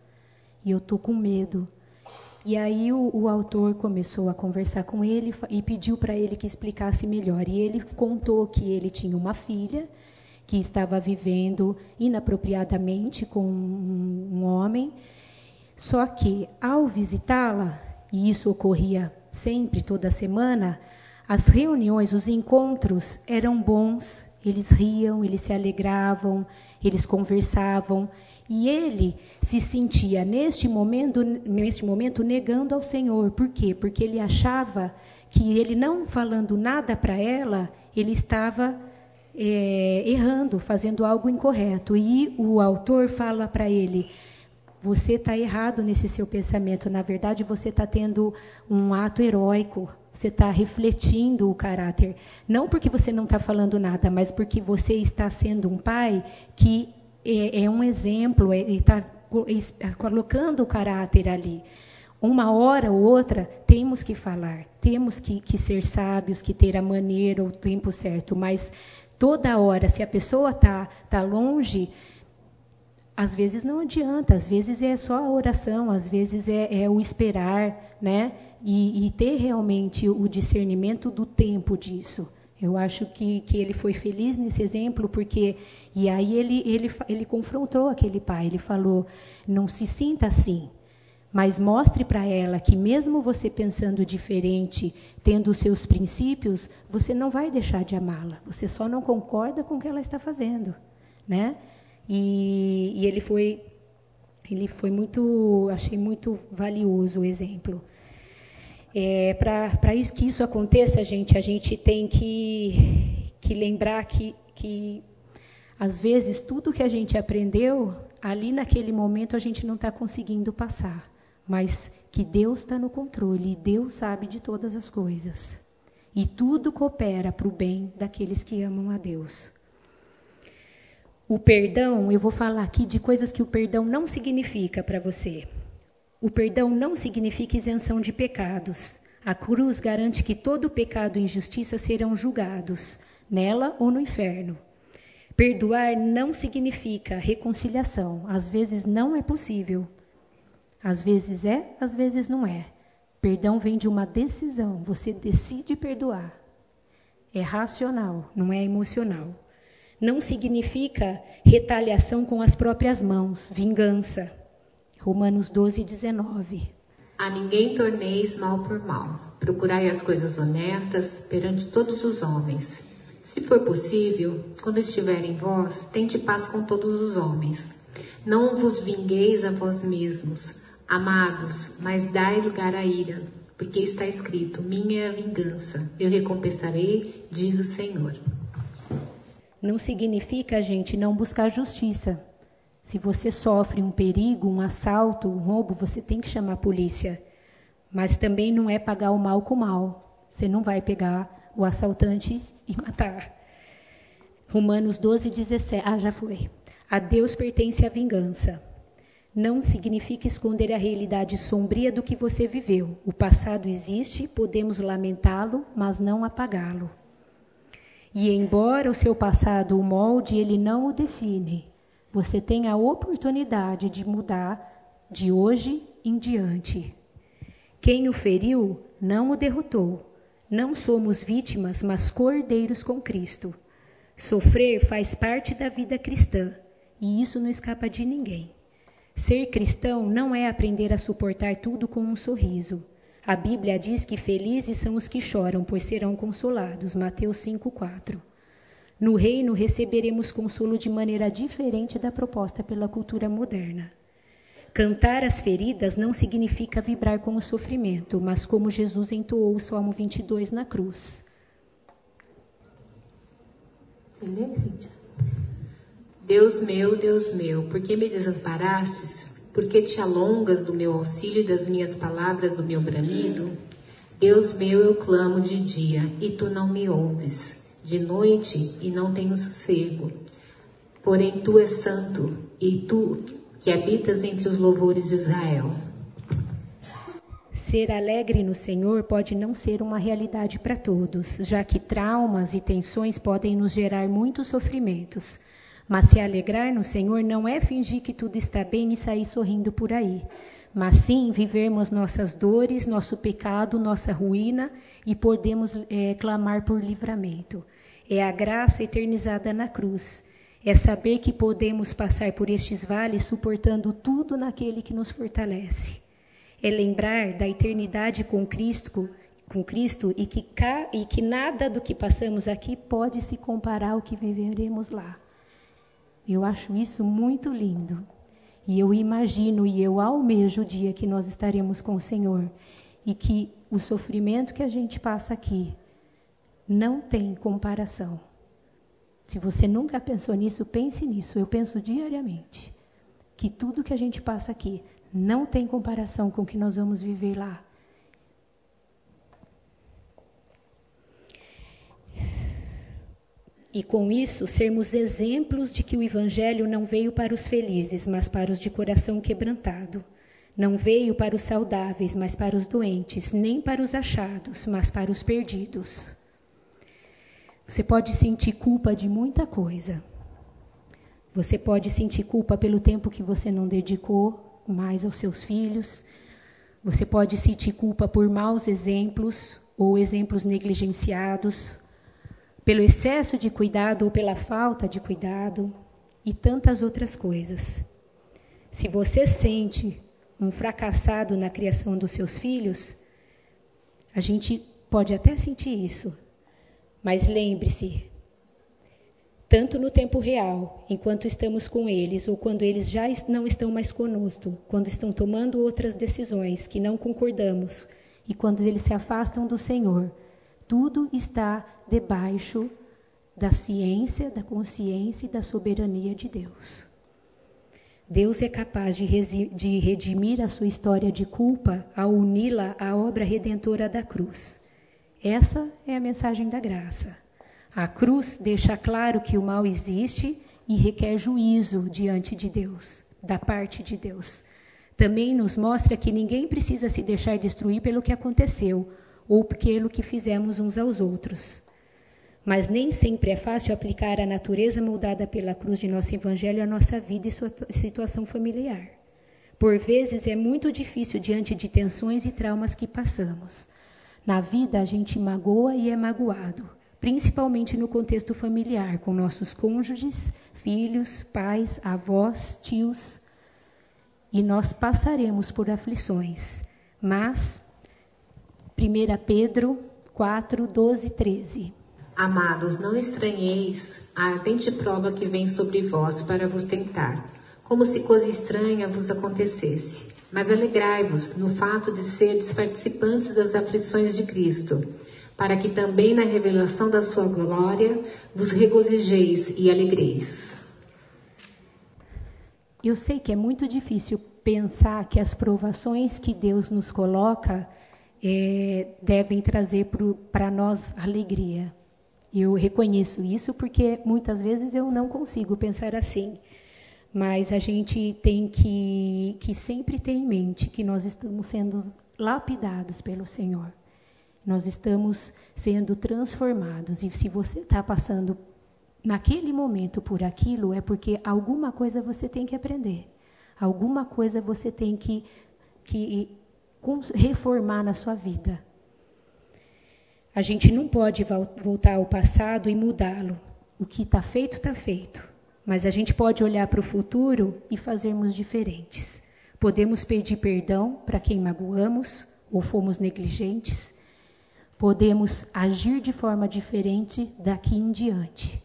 e eu estou com medo. E aí o, o, autor começou a conversar com ele e pediu para ele que explicasse melhor. E ele contou que ele tinha uma filha que estava vivendo inapropriadamente com um, um homem, só que ao visitá-la, e isso ocorria sempre, toda semana, as reuniões, os encontros eram bons eles riam, eles se alegravam, eles conversavam, e ele se sentia neste momento, neste momento negando ao Senhor. Por quê? Porque ele achava que ele não falando nada para ela, ele estava é, errando, fazendo algo incorreto. E o autor fala para ele: você está errado nesse seu pensamento. Na verdade, você está tendo um ato heróico. Você está refletindo o caráter. Não porque você não está falando nada, mas porque você está sendo um pai que é, é um exemplo, está é, colocando o caráter ali. Uma hora ou outra temos que falar, temos que, que ser sábios, que ter a maneira, o tempo certo, mas toda hora, se a pessoa está tá longe, às vezes não adianta, às vezes é só a oração, às vezes é, é o esperar, né? E, e, ter realmente o discernimento do tempo disso. Eu acho que, que ele foi feliz nesse exemplo, porque. E aí ele, ele, ele confrontou aquele pai, ele falou: não se sinta assim, mas mostre para ela que, mesmo você pensando diferente, tendo os seus princípios, você não vai deixar de amá-la, você só não concorda com o que ela está fazendo, né? E, e ele foi ele foi muito, achei muito valioso o exemplo. É, Para que isso aconteça, gente, a gente tem que, que lembrar que, que, às vezes, tudo que a gente aprendeu, ali naquele momento a gente não está conseguindo passar. Mas que Deus está no controle, e Deus sabe de todas as coisas. E tudo coopera para o bem daqueles que amam a Deus. O perdão, eu vou falar aqui de coisas que o perdão não significa para você. O perdão não significa isenção de pecados. A cruz garante que todo pecado e injustiça serão julgados, nela ou no inferno. Perdoar não significa reconciliação. Às vezes não é possível. Às vezes é, às vezes não é. Perdão vem de uma decisão. Você decide perdoar. É racional, não é emocional. Não significa retaliação com as próprias mãos, vingança. Romanos 12, 19. A ninguém torneis mal por mal. Procurai as coisas honestas perante todos os homens. Se for possível, quando estiver em vós, tende paz com todos os homens. Não vos vingueis a vós mesmos, amados, mas dai lugar à ira, porque está escrito: Minha é a vingança, eu recompensarei, diz o Senhor. Não significa gente não buscar justiça. Se você sofre um perigo, um assalto, um roubo, você tem que chamar a polícia. Mas também não é pagar o mal com o mal. Você não vai pegar o assaltante e matar. Romanos 12, 17. Ah, já foi. A Deus pertence a vingança. Não significa esconder a realidade sombria do que você viveu. O passado existe, podemos lamentá-lo, mas não apagá-lo. E embora o seu passado o molde, ele não o define. Você tem a oportunidade de mudar de hoje em diante. Quem o feriu não o derrotou. Não somos vítimas, mas cordeiros com Cristo. Sofrer faz parte da vida cristã e isso não escapa de ninguém. Ser cristão não é aprender a suportar tudo com um sorriso. A Bíblia diz que felizes são os que choram, pois serão consolados. Mateus 5:4. No reino receberemos consolo de maneira diferente da proposta pela cultura moderna. Cantar as feridas não significa vibrar com o sofrimento, mas como Jesus entoou o Salmo 22 na cruz. Deus meu, Deus meu, por que me desamparastes? Por que te alongas do meu auxílio e das minhas palavras do meu bramido? Deus meu, eu clamo de dia e tu não me ouves, de noite e não tenho sossego. Porém tu és santo e tu que habitas entre os louvores de Israel. Ser alegre no Senhor pode não ser uma realidade para todos, já que traumas e tensões podem nos gerar muitos sofrimentos. Mas se alegrar no Senhor não é fingir que tudo está bem e sair sorrindo por aí, mas sim vivermos nossas dores, nosso pecado, nossa ruína e podemos é, clamar por livramento. É a graça eternizada na cruz é saber que podemos passar por estes vales suportando tudo naquele que nos fortalece. É lembrar da eternidade com Cristo, com Cristo e que, e que nada do que passamos aqui pode se comparar ao que viveremos lá. Eu acho isso muito lindo. E eu imagino e eu almejo o dia que nós estaremos com o Senhor e que o sofrimento que a gente passa aqui não tem comparação se você nunca pensou nisso, pense nisso. Eu penso diariamente que tudo que a gente passa aqui não tem comparação com o que nós vamos viver lá. E com isso, sermos exemplos de que o Evangelho não veio para os felizes, mas para os de coração quebrantado. Não veio para os saudáveis, mas para os doentes, nem para os achados, mas para os perdidos. Você pode sentir culpa de muita coisa. Você pode sentir culpa pelo tempo que você não dedicou mais aos seus filhos. Você pode sentir culpa por maus exemplos ou exemplos negligenciados, pelo excesso de cuidado ou pela falta de cuidado e tantas outras coisas. Se você sente um fracassado na criação dos seus filhos, a gente pode até sentir isso, mas lembre-se, tanto no tempo real, enquanto estamos com eles, ou quando eles já não estão mais conosco, quando estão tomando outras decisões que não concordamos, e quando eles se afastam do Senhor, tudo está debaixo da ciência, da consciência e da soberania de Deus. Deus é capaz de, de redimir a sua história de culpa ao uni-la à obra redentora da cruz. Essa é a mensagem da graça. A cruz deixa claro que o mal existe e requer juízo diante de Deus, da parte de Deus. Também nos mostra que ninguém precisa se deixar destruir pelo que aconteceu ou pelo que fizemos uns aos outros. Mas nem sempre é fácil aplicar a natureza moldada pela cruz de nosso Evangelho à nossa vida e sua situação familiar. Por vezes é muito difícil diante de tensões e traumas que passamos. Na vida a gente magoa e é magoado, principalmente no contexto familiar, com nossos cônjuges, filhos, pais, avós, tios. E nós passaremos por aflições. Mas, 1 Pedro 4, 12 13. Amados, não estranheis a ardente prova que vem sobre vós para vos tentar, como se coisa estranha vos acontecesse. Mas alegrai-vos no fato de seres participantes das aflições de Cristo, para que também na revelação da sua glória vos regozijeis e alegreis. Eu sei que é muito difícil pensar que as provações que Deus nos coloca é, devem trazer para nós alegria. Eu reconheço isso porque muitas vezes eu não consigo pensar assim. Mas a gente tem que, que sempre ter em mente que nós estamos sendo lapidados pelo Senhor. Nós estamos sendo transformados. E se você está passando naquele momento por aquilo, é porque alguma coisa você tem que aprender. Alguma coisa você tem que, que reformar na sua vida. A gente não pode voltar ao passado e mudá-lo. O que está feito, está feito. Mas a gente pode olhar para o futuro e fazermos diferentes. Podemos pedir perdão para quem magoamos ou fomos negligentes. Podemos agir de forma diferente daqui em diante.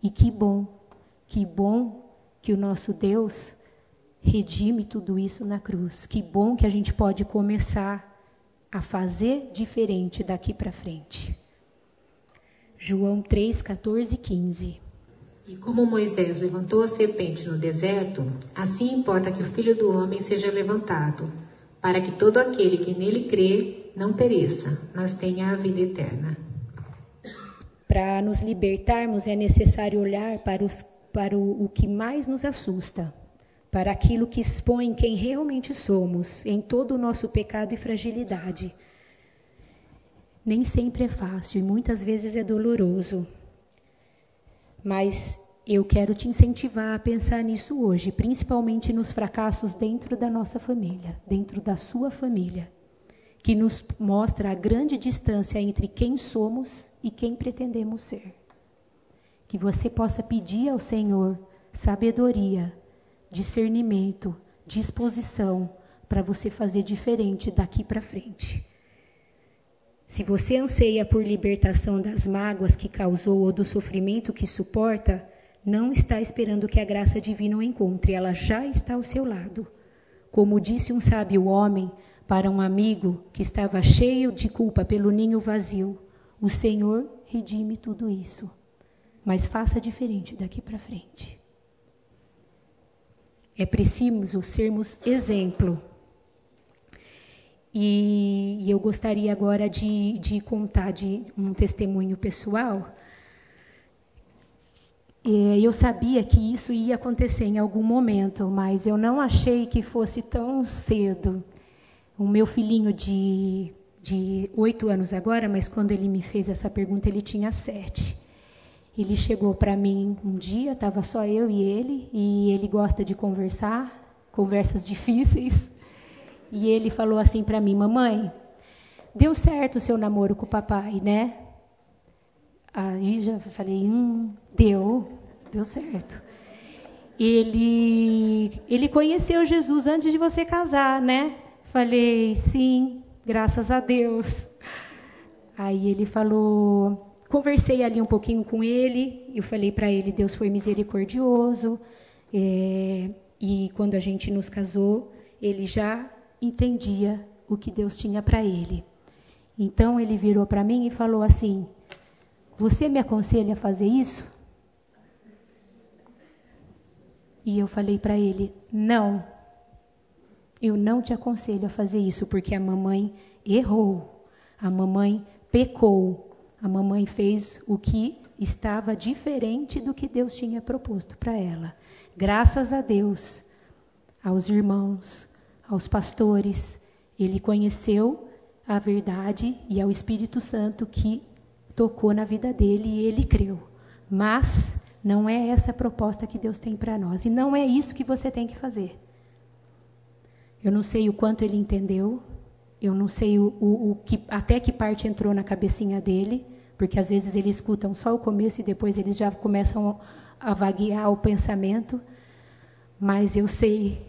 E que bom, que bom que o nosso Deus redime tudo isso na cruz. Que bom que a gente pode começar a fazer diferente daqui para frente. João 3, 14 e 15. E como Moisés levantou a serpente no deserto, assim importa que o Filho do Homem seja levantado, para que todo aquele que nele crê não pereça, mas tenha a vida eterna. Para nos libertarmos é necessário olhar para, os, para o, o que mais nos assusta, para aquilo que expõe quem realmente somos, em todo o nosso pecado e fragilidade. Nem sempre é fácil e muitas vezes é doloroso. Mas eu quero te incentivar a pensar nisso hoje, principalmente nos fracassos dentro da nossa família, dentro da sua família, que nos mostra a grande distância entre quem somos e quem pretendemos ser. Que você possa pedir ao Senhor sabedoria discernimento, disposição para você fazer diferente daqui para frente. Se você anseia por libertação das mágoas que causou ou do sofrimento que suporta, não está esperando que a graça divina o encontre, ela já está ao seu lado. Como disse um sábio homem para um amigo que estava cheio de culpa pelo ninho vazio: O Senhor redime tudo isso, mas faça diferente daqui para frente. É preciso sermos exemplo. E, e eu gostaria agora de, de contar de um testemunho pessoal. E eu sabia que isso ia acontecer em algum momento, mas eu não achei que fosse tão cedo. O meu filhinho de de oito anos agora, mas quando ele me fez essa pergunta ele tinha sete. Ele chegou para mim um dia, estava só eu e ele, e ele gosta de conversar, conversas difíceis. E ele falou assim para mim: Mamãe, deu certo o seu namoro com o papai, né? Aí já falei: Hum, deu, deu certo. Ele, ele conheceu Jesus antes de você casar, né? Falei: Sim, graças a Deus. Aí ele falou: conversei ali um pouquinho com ele, eu falei para ele, Deus foi misericordioso, é, e quando a gente nos casou, ele já entendia o que Deus tinha para ele. Então ele virou para mim e falou assim: Você me aconselha a fazer isso? E eu falei para ele: Não, eu não te aconselho a fazer isso, porque a mamãe errou, a mamãe pecou, a mamãe fez o que estava diferente do que Deus tinha proposto para ela. Graças a Deus, aos irmãos, aos pastores, ele conheceu a verdade e ao Espírito Santo que tocou na vida dele e ele creu. Mas não é essa a proposta que Deus tem para nós. E não é isso que você tem que fazer. Eu não sei o quanto ele entendeu, eu não sei o, o, o que, até que parte entrou na cabecinha dele, porque às vezes eles escutam só o começo e depois eles já começam a vaguear o pensamento. Mas eu sei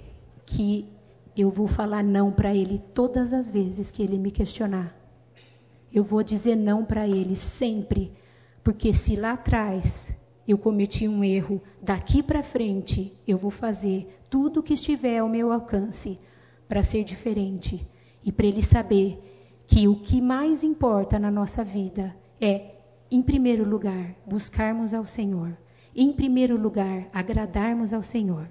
que eu vou falar não para ele todas as vezes que ele me questionar. Eu vou dizer não para ele sempre, porque se lá atrás eu cometi um erro, daqui para frente eu vou fazer tudo o que estiver ao meu alcance para ser diferente e para ele saber que o que mais importa na nossa vida é, em primeiro lugar, buscarmos ao Senhor, em primeiro lugar, agradarmos ao Senhor.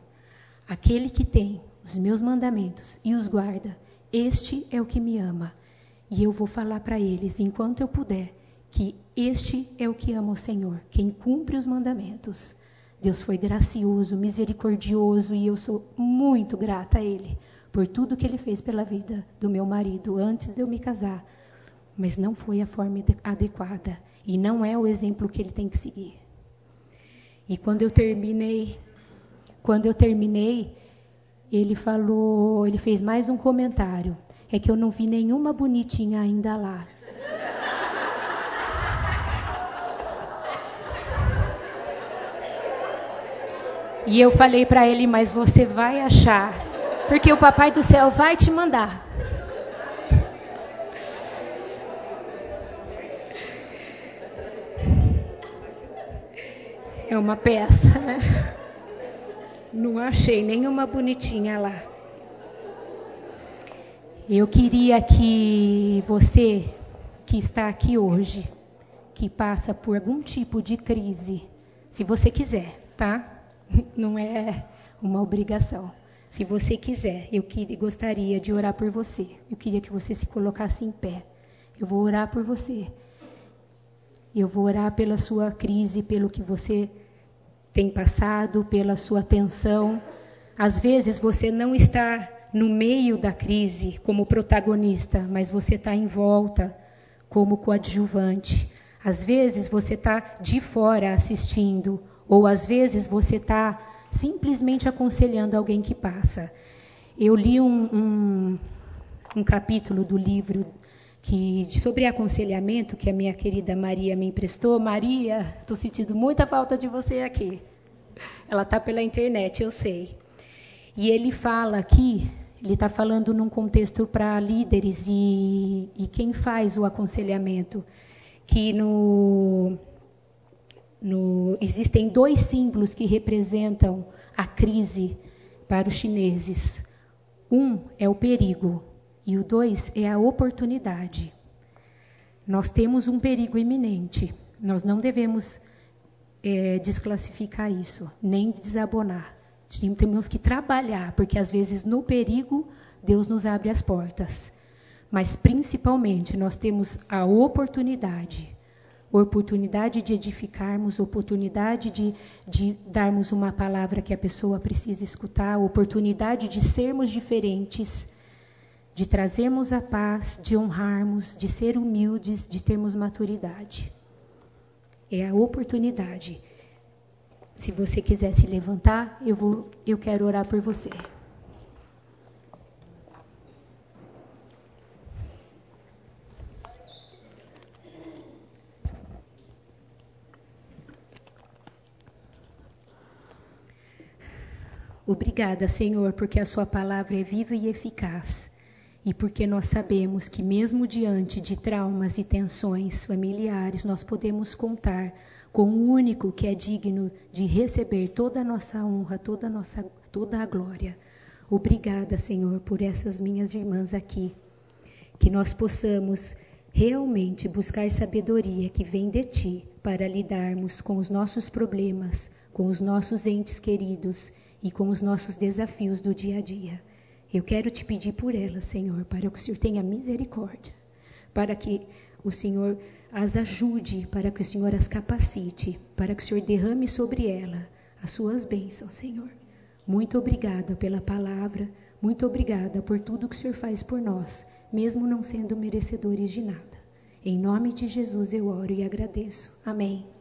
Aquele que tem os meus mandamentos e os guarda, este é o que me ama. E eu vou falar para eles, enquanto eu puder, que este é o que ama o Senhor, quem cumpre os mandamentos. Deus foi gracioso, misericordioso e eu sou muito grata a Ele por tudo que Ele fez pela vida do meu marido antes de eu me casar. Mas não foi a forma adequada e não é o exemplo que ele tem que seguir. E quando eu terminei, quando eu terminei, ele falou, ele fez mais um comentário. É que eu não vi nenhuma bonitinha ainda lá. E eu falei para ele, mas você vai achar, porque o papai do céu vai te mandar. É uma peça, né? Não achei nenhuma bonitinha lá. Eu queria que você que está aqui hoje, que passa por algum tipo de crise, se você quiser, tá? <laughs> Não é uma obrigação. Se você quiser, eu gostaria de orar por você. Eu queria que você se colocasse em pé. Eu vou orar por você. Eu vou orar pela sua crise, pelo que você tem passado, pela sua atenção. Às vezes você não está no meio da crise como protagonista, mas você está em volta como coadjuvante. Às vezes você está de fora assistindo, ou às vezes você está simplesmente aconselhando alguém que passa. Eu li um, um, um capítulo do livro que sobre aconselhamento que a minha querida Maria me emprestou. Maria, estou sentindo muita falta de você aqui. Ela está pela internet, eu sei. E ele fala aqui, ele está falando num contexto para líderes e, e quem faz o aconselhamento, que no, no, existem dois símbolos que representam a crise para os chineses. Um é o perigo e o dois é a oportunidade. Nós temos um perigo iminente. Nós não devemos é, desclassificar isso, nem desabonar. Temos que trabalhar, porque às vezes no perigo Deus nos abre as portas. Mas principalmente nós temos a oportunidade oportunidade de edificarmos, oportunidade de, de darmos uma palavra que a pessoa precisa escutar, oportunidade de sermos diferentes de trazermos a paz, de honrarmos, de ser humildes, de termos maturidade. É a oportunidade. Se você quiser se levantar, eu vou, eu quero orar por você. Obrigada, Senhor, porque a Sua palavra é viva e eficaz e porque nós sabemos que, mesmo diante de traumas e tensões familiares, nós podemos contar com o único que é digno de receber toda a nossa honra, toda a, nossa, toda a glória. Obrigada, Senhor, por essas minhas irmãs aqui. Que nós possamos realmente buscar sabedoria que vem de Ti para lidarmos com os nossos problemas, com os nossos entes queridos e com os nossos desafios do dia a dia. Eu quero te pedir por elas, Senhor, para que o Senhor tenha misericórdia, para que o Senhor as ajude, para que o Senhor as capacite, para que o Senhor derrame sobre ela as suas bênçãos, Senhor. Muito obrigada pela palavra, muito obrigada por tudo que o Senhor faz por nós, mesmo não sendo merecedores de nada. Em nome de Jesus eu oro e agradeço. Amém.